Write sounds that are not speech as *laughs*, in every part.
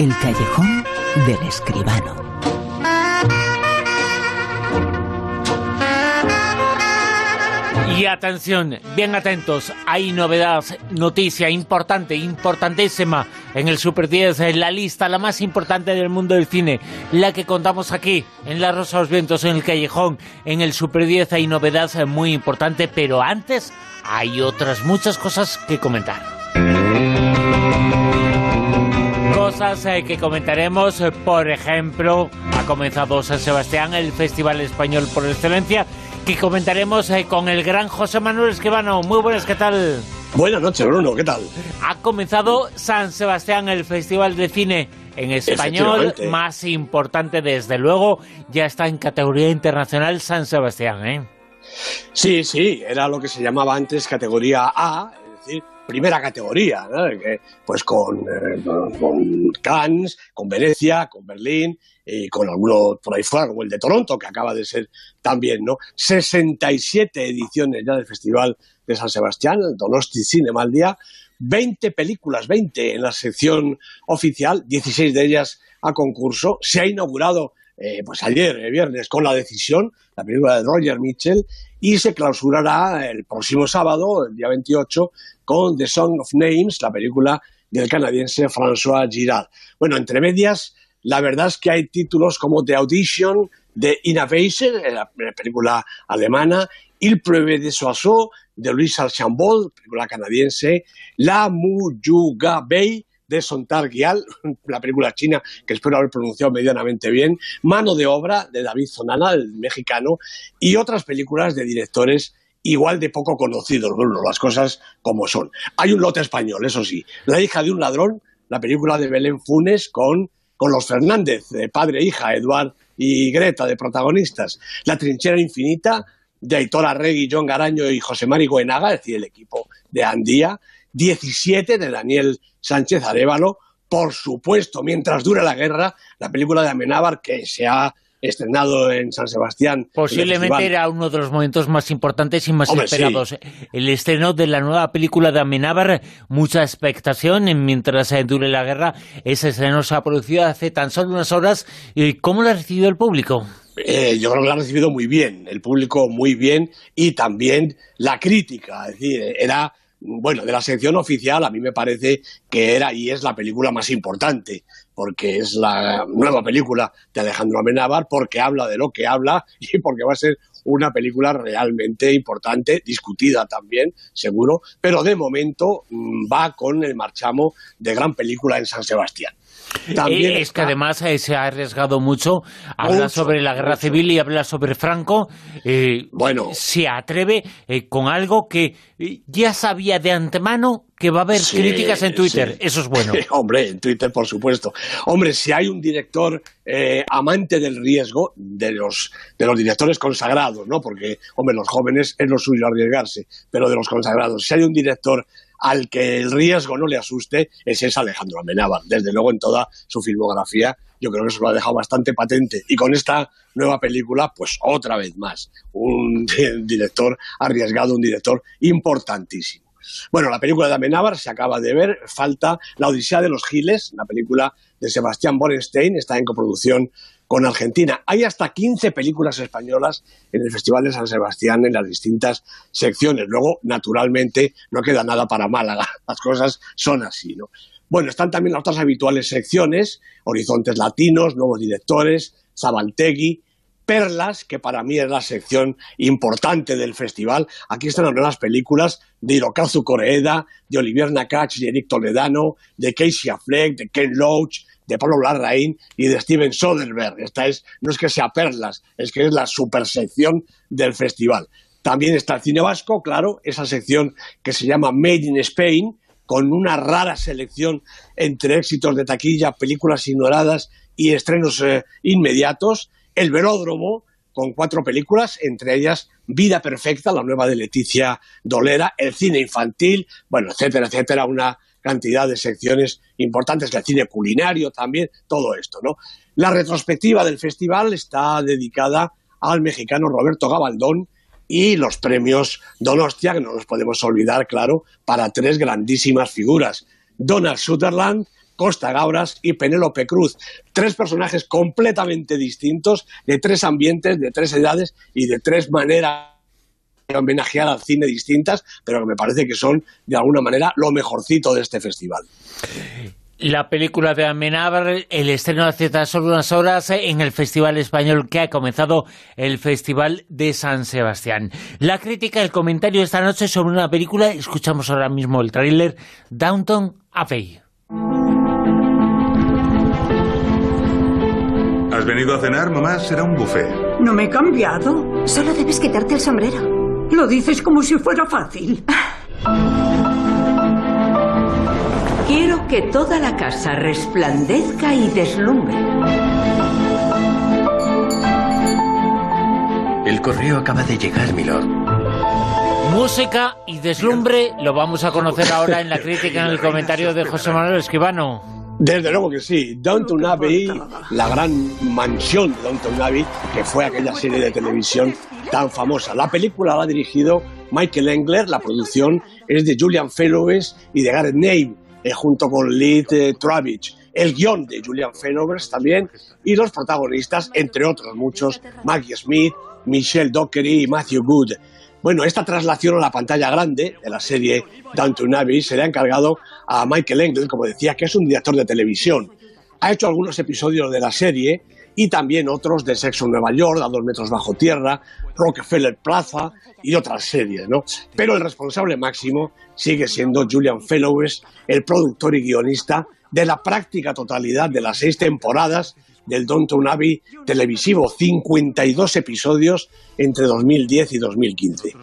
El callejón del escribano. Y atención, bien atentos, hay novedad, noticia importante, importantísima en el Super 10, en la lista, la más importante del mundo del cine, la que contamos aquí, en La Rosa de Vientos, en el Callejón, en el Super 10 hay novedad muy importante, pero antes hay otras muchas cosas que comentar. Cosas eh, que comentaremos, eh, por ejemplo, ha comenzado San Sebastián, el Festival Español por Excelencia, que comentaremos eh, con el gran José Manuel Esquivano. Muy buenas, ¿qué tal? Buenas noches, Bruno, ¿qué tal? Ha comenzado San Sebastián, el Festival de Cine en español más importante, desde luego, ya está en categoría internacional San Sebastián, ¿eh? Sí, sí, era lo que se llamaba antes categoría A, es decir, primera categoría, pues con, eh, con Cannes, con Venecia, con Berlín y con alguno por ahí fuera, como el de Toronto, que acaba de ser también, ¿no? 67 ediciones ya del Festival de San Sebastián, Donosti Cinema al día, 20 películas, 20 en la sección oficial, 16 de ellas a concurso. Se ha inaugurado eh, pues ayer, eh, viernes, con La Decisión, la película de Roger Mitchell, y se clausurará el próximo sábado, el día 28, con The Song of Names, la película del canadiense François Girard. Bueno, entre medias, la verdad es que hay títulos como The Audition, The Innovation, la película alemana, Il Preuve de Soissons, de Louis Archambault, película canadiense, La Muyuga Bay, de Sontar Guial, *laughs* la película china que espero haber pronunciado medianamente bien, Mano de Obra de David Zonana, el mexicano, y otras películas de directores igual de poco conocidos, bueno, las cosas como son. Hay un lote español, eso sí, La hija de un ladrón, la película de Belén Funes con, con los Fernández, de padre e hija, Eduard y Greta, de protagonistas, La trinchera infinita, de Aitor Arregui, John Garaño y José Mari Goenaga, es decir, el equipo de Andía, 17 de Daniel Sánchez Arevalo, por supuesto, mientras dure la guerra, la película de Amenábar que se ha estrenado en San Sebastián. Posiblemente era uno de los momentos más importantes y más esperados. El estreno de la nueva película de Amenábar, mucha expectación mientras dure la guerra. Ese estreno se ha producido hace tan solo unas horas. ¿Cómo lo ha recibido el público? Eh, yo creo que lo ha recibido muy bien, el público muy bien y también la crítica. Es decir, era bueno, de la sección oficial a mí me parece que era y es la película más importante, porque es la nueva película de Alejandro Amenábar, porque habla de lo que habla *laughs* y porque va a ser una película realmente importante, discutida también, seguro, pero de momento mm, va con el marchamo de gran película en San Sebastián. También es que además eh, se ha arriesgado mucho, habla sobre la guerra civil y habla sobre Franco. Eh, bueno, se atreve eh, con algo que ya sabía de antemano que va a haber críticas en Twitter. Eso es bueno. *laughs* Hombre, en Twitter, por supuesto. Hombre, si hay un director amante del riesgo, de los, de los directores consagrados, ¿no? Porque, hombre, los jóvenes es lo suyo arriesgarse, pero de los consagrados, si hay un director al que el riesgo no le asuste, ese es Alejandro Amenábar. Desde luego, en toda su filmografía, yo creo que se lo ha dejado bastante patente. Y con esta nueva película, pues otra vez más, un *laughs* director arriesgado, un director importantísimo. Bueno, la película de Amenábar se acaba de ver, falta La Odisea de los Giles, la película de Sebastián Borenstein, está en coproducción con Argentina. Hay hasta 15 películas españolas en el Festival de San Sebastián en las distintas secciones. Luego, naturalmente, no queda nada para Málaga. *laughs* Las cosas son así, ¿no? Bueno, están también las otras habituales secciones, Horizontes Latinos, Nuevos Directores, Zabaltegui, Perlas, que para mí es la sección importante del festival. Aquí están las películas de Hirokazu Koreeda, de Olivier Nakache y Eric Toledano, de Casey Affleck, de Ken Loach, de Pablo Larraín y de Steven Soderbergh. Esta es, no es que sea perlas, es que es la supersección del festival. También está el cine vasco, claro, esa sección que se llama Made in Spain, con una rara selección entre éxitos de taquilla, películas ignoradas y estrenos eh, inmediatos. El Velódromo, con cuatro películas, entre ellas Vida Perfecta, la nueva de Leticia Dolera, el cine infantil, bueno, etcétera, etcétera, una cantidad de secciones importantes, el cine culinario también, todo esto, ¿no? La retrospectiva del festival está dedicada al mexicano Roberto Gabaldón y los premios Donostia, que no nos podemos olvidar, claro, para tres grandísimas figuras. Donald Sutherland, Costa Gabras y Penélope Cruz. Tres personajes completamente distintos, de tres ambientes, de tres edades y de tres maneras homenajear al cine distintas, pero que me parece que son, de alguna manera, lo mejorcito de este festival. La película de Amenábar, el estreno hace tan solo unas horas en el Festival Español que ha comenzado el Festival de San Sebastián. La crítica, el comentario esta noche sobre una película, escuchamos ahora mismo el tráiler, Downton Abbey. ¿Has venido a cenar, mamá? Será un buffet. No me he cambiado. Solo debes quitarte el sombrero. Lo dices como si fuera fácil. Quiero que toda la casa resplandezca y deslumbre. El correo acaba de llegar, milord. Música y deslumbre lo vamos a conocer ahora en la crítica, en el *laughs* comentario de José Manuel Escribano. Desde luego que sí. Downton Abbey, la gran mansión de Downton Abbey, que fue aquella serie de televisión tan famosa. La película la ha dirigido Michael Engler, la producción es de Julian Fellowes y de Gareth Nave. Eh, junto con Lee eh, Travich, el guion de Julian Fenowers también, y los protagonistas, entre otros muchos, Maggie Smith, Michelle Dockery y Matthew Good. Bueno, esta traslación a la pantalla grande de la serie Downton Abbey se le ha encargado a Michael Engel, como decía, que es un director de televisión. Ha hecho algunos episodios de la serie y también otros de Sexo en Nueva York, a dos metros bajo tierra, Rockefeller Plaza y otras series, ¿no? Pero el responsable máximo sigue siendo Julian Fellowes, el productor y guionista de la práctica totalidad de las seis temporadas del Downton Abbey televisivo, 52 episodios entre 2010 y 2015.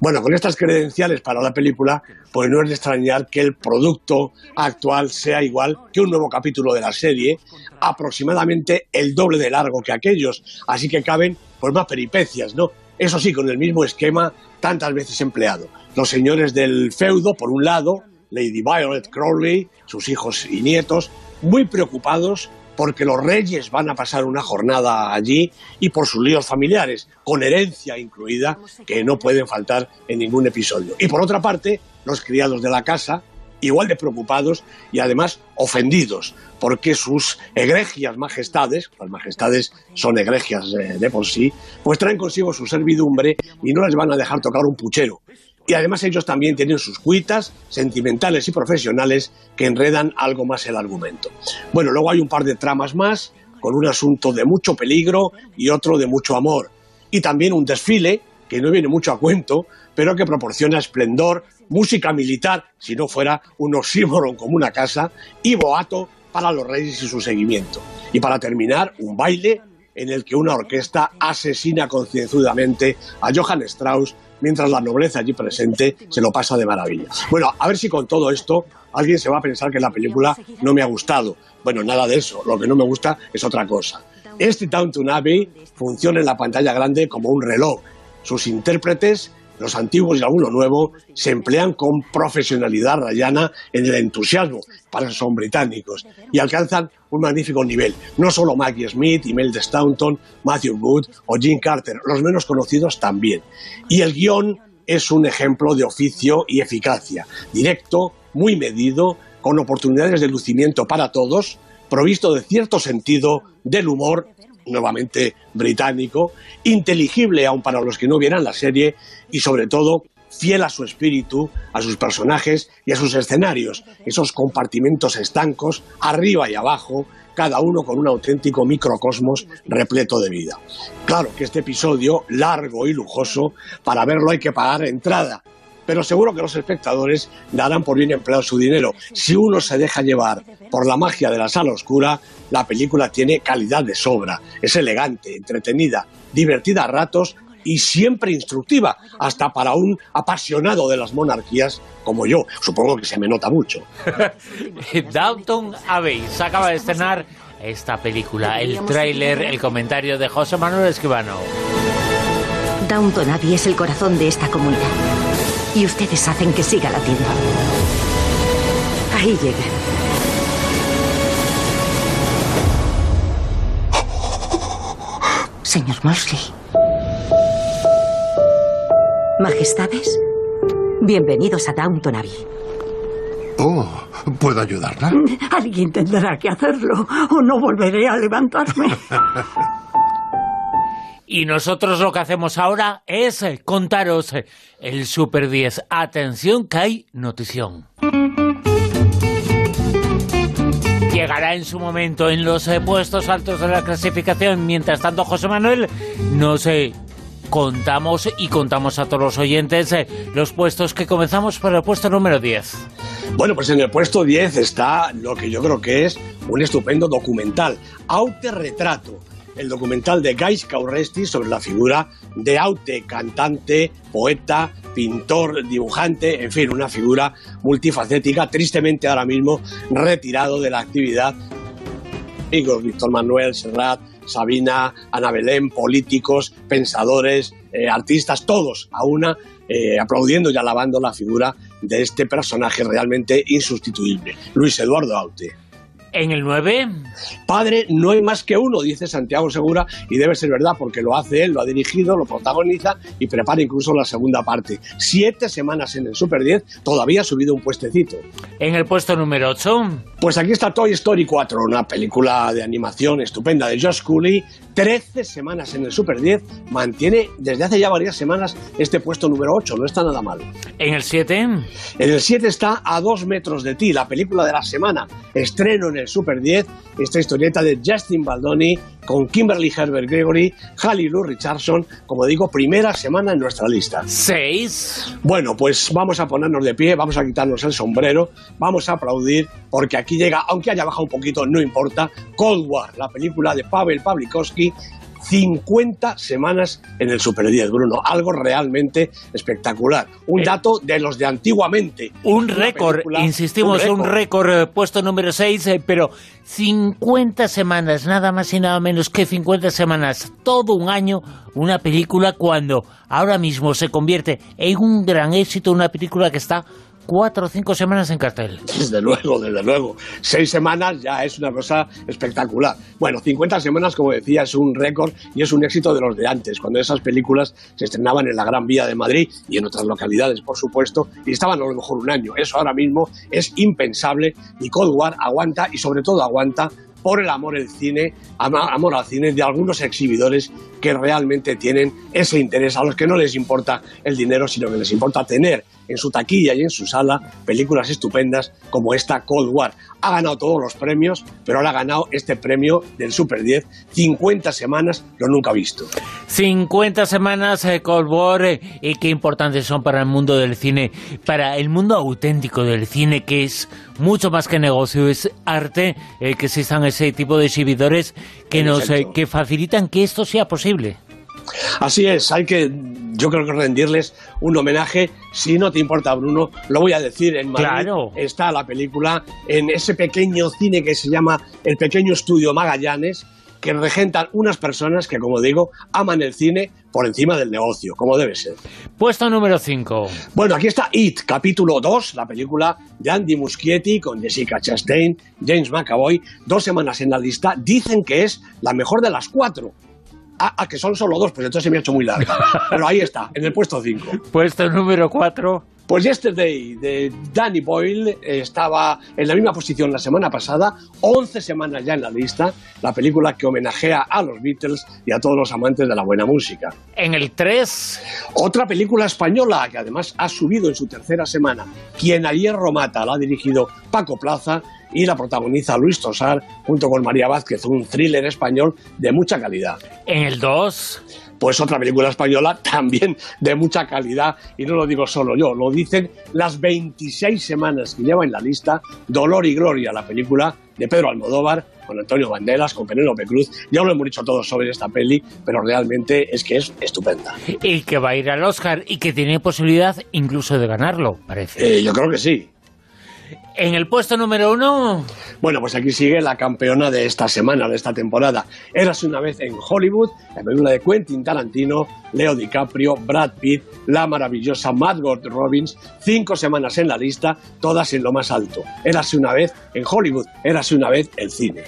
Bueno, con estas credenciales para la película, pues no es de extrañar que el producto actual sea igual que un nuevo capítulo de la serie, aproximadamente el doble de largo que aquellos, así que caben pues más peripecias, ¿no? Eso sí, con el mismo esquema tantas veces empleado. Los señores del feudo, por un lado, Lady Violet Crowley, sus hijos y nietos, muy preocupados porque los reyes van a pasar una jornada allí y por sus líos familiares, con herencia incluida, que no pueden faltar en ningún episodio. Y por otra parte, los criados de la casa, igual de preocupados y además ofendidos, porque sus egregias majestades, las majestades son egregias de, de por sí, pues traen consigo su servidumbre y no les van a dejar tocar un puchero y además ellos también tienen sus cuitas sentimentales y profesionales que enredan algo más el argumento. Bueno, luego hay un par de tramas más con un asunto de mucho peligro y otro de mucho amor. Y también un desfile que no viene mucho a cuento, pero que proporciona esplendor, música militar, si no fuera un oxímoron como una casa, y boato para los reyes y su seguimiento. Y para terminar, un baile en el que una orquesta asesina concienzudamente a Johann Strauss mientras la nobleza allí presente se lo pasa de maravilla. Bueno, a ver si con todo esto alguien se va a pensar que la película no me ha gustado. Bueno, nada de eso, lo que no me gusta es otra cosa. Este Downton Abbey funciona en la pantalla grande como un reloj. Sus intérpretes los antiguos y algunos nuevos se emplean con profesionalidad rayana en el entusiasmo, para son británicos, y alcanzan un magnífico nivel. No solo Maggie Smith, Imelda Staunton, Matthew Wood o Jim Carter, los menos conocidos también. Y el guion es un ejemplo de oficio y eficacia, directo, muy medido, con oportunidades de lucimiento para todos, provisto de cierto sentido del humor nuevamente británico, inteligible aún para los que no vieran la serie y sobre todo fiel a su espíritu, a sus personajes y a sus escenarios, esos compartimentos estancos, arriba y abajo, cada uno con un auténtico microcosmos repleto de vida. Claro que este episodio, largo y lujoso, para verlo hay que pagar entrada, pero seguro que los espectadores darán por bien empleado su dinero. Si uno se deja llevar por la magia de la sala oscura, la película tiene calidad de sobra, es elegante, entretenida, divertida a ratos y siempre instructiva, hasta para un apasionado de las monarquías como yo. Supongo que se me nota mucho. *laughs* Downton Abbey se acaba de estrenar esta película, el tráiler, el comentario de José Manuel Escribano. Downton Abbey es el corazón de esta comunidad y ustedes hacen que siga latiendo. Ahí llegan. Señor Mosley. Majestades, bienvenidos a Downton Abbey. Oh, ¿Puedo ayudarla? Alguien tendrá que hacerlo o no volveré a levantarme. *laughs* Y nosotros lo que hacemos ahora es eh, contaros eh, el Super 10. Atención que hay notición. Llegará en su momento en los eh, puestos altos de la clasificación. Mientras tanto, José Manuel, nos eh, contamos y contamos a todos los oyentes los puestos que comenzamos por el puesto número 10. Bueno, pues en el puesto 10 está lo que yo creo que es un estupendo documental, Autorretrato, el documental de Gais Cauresti sobre la figura de Aute, cantante, poeta, pintor, dibujante, en fin, una figura multifacética, tristemente ahora mismo retirado de la actividad. Amigos, Víctor Manuel, Serrat, Sabina, Ana Belén, políticos, pensadores, eh, artistas, todos a una, eh, aplaudiendo y alabando la figura de este personaje realmente insustituible, Luis Eduardo Aute. En el 9, Padre no hay más que uno, dice Santiago Segura, y debe ser verdad porque lo hace él, lo ha dirigido, lo protagoniza y prepara incluso la segunda parte. Siete semanas en el Super 10, todavía ha subido un puestecito. en el puesto número 8, Pues aquí está Toy Story 4, una película de animación estupenda de Josh Cooley. 13 semanas en el Super 10, mantiene desde hace ya varias semanas este puesto número 8, no está nada mal. en el 7, En el 7 está A dos metros de ti, la película de la semana. Estreno en el Super 10, esta historieta de Justin Baldoni con Kimberly Herbert Gregory, Halle Lou Richardson, como digo, primera semana en nuestra lista. 6, Bueno, pues vamos a ponernos de pie, vamos a quitarnos el sombrero, vamos a aplaudir, porque aquí llega, aunque haya bajado un poquito, no importa, Cold War, la película de Pavel Pavlikovsky, 50 semanas en el Super 10, Bruno, algo realmente espectacular. Un Eh, dato de los de antiguamente. un récord, insistimos, un récord, eh, puesto número 6, pero 50 semanas, nada más y nada menos que 50 semanas, todo un año, una película cuando ahora mismo se convierte en un gran éxito, una película que está cuatro o cinco semanas en cartel. Desde luego, desde luego. Seis semanas ya es una cosa espectacular. Bueno, 50 semanas, como decía, es un récord y es un éxito de los de antes, cuando esas películas se estrenaban en la Gran Vía de Madrid y en otras localidades, por supuesto, y estaban a lo mejor un año. Eso ahora mismo es impensable y Cold War aguanta y sobre todo aguanta por el amor al cine, amor al cine de algunos exhibidores que realmente tienen ese interés, a los que no les importa el dinero, sino que les importa tener en su taquilla y en su sala películas estupendas como esta Cold War. Ha ganado todos los premios, pero ahora ha ganado este premio del Super 10, 50 semanas, lo nunca visto. 50 semanas eh, Cold War eh, y qué importantes son para el mundo del cine, para el mundo auténtico del cine que es mucho más que negocio, es arte, eh, que existan ese tipo de exhibidores que nos que facilitan que esto sea posible. Así es, hay que, yo creo que rendirles un homenaje. Si no te importa, Bruno, lo voy a decir en Madrid. Claro. Está la película en ese pequeño cine que se llama el Pequeño Estudio Magallanes, que regentan unas personas que, como digo, aman el cine por encima del negocio, como debe ser. Puesto número 5. Bueno, aquí está It, capítulo 2, la película de Andy Muschietti con Jessica Chastain, James McAvoy, dos semanas en la lista, dicen que es la mejor de las cuatro. Ah, ah, que son solo dos, pues entonces se me ha hecho muy larga. *laughs* Pero ahí está, en el puesto 5. Puesto número 4. Pues Yesterday de Danny Boyle estaba en la misma posición la semana pasada, 11 semanas ya en la lista, la película que homenajea a los Beatles y a todos los amantes de la buena música. En el 3. Otra película española que además ha subido en su tercera semana, Quien a hierro mata, la ha dirigido Paco Plaza y la protagoniza Luis Tosar junto con María Vázquez, un thriller español de mucha calidad. En el 2. Pues otra película española *laughs* también de mucha calidad, y no lo digo solo yo, lo dicen las 26 semanas que lleva en la lista Dolor y Gloria, la película de Pedro Almodóvar, con Antonio Banderas, con Penélope Cruz. Ya lo hemos dicho todos sobre esta peli, pero realmente es que es estupenda. Y que va a ir al Oscar y que tiene posibilidad incluso de ganarlo, parece. Eh, yo creo que sí. En el puesto número 1. Bueno, pues aquí sigue la campeona de esta semana, de esta temporada. Érase una vez en Hollywood, la película de Quentin Tarantino, Leo DiCaprio, Brad Pitt, la maravillosa Margot Robbins, cinco semanas en la lista, todas en lo más alto. Érase una vez en Hollywood, érase una vez el cine.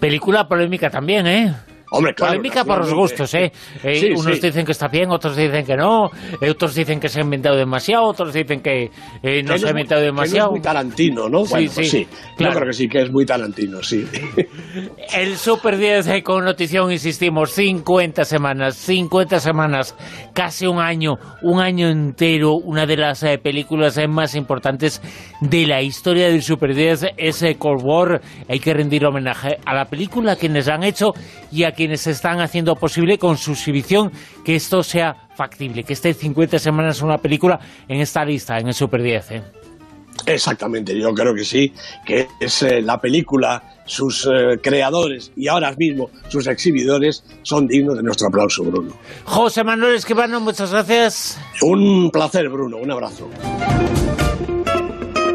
Película polémica también, ¿eh? Hombre, claro, Polémica por los gustos, ¿eh? *laughs* Eh, Sí, unos sí. dicen que está bien, otros dicen que no, eh, otros dicen que se ha inventado demasiado, otros dicen que eh, no se ha es muy- inventado que no demasiado. es muy Tarantino, ¿no? Sí, bueno, pues sí, sí. claro. Yo creo que sí, que es muy Tarantino, sí. *laughs* El Super 10 eh, con notición, insistimos, 50 semanas, 50 semanas, casi un año, un año entero, una de las eh, películas eh, más importantes de la historia del Super 10 es Cold War. Hay que rendir homenaje a la película, a quienes la han hecho y a quienes están haciendo posible con su exhibición que esto sea factible, que esté 50 semanas una película en esta lista, en el Super 10. eh. Exactamente, yo creo que sí, que es eh, la película, sus eh, creadores y ahora mismo sus exhibidores son dignos de nuestro aplauso, Bruno. José Manuel Esquivano, muchas gracias. Un placer, Bruno, un abrazo.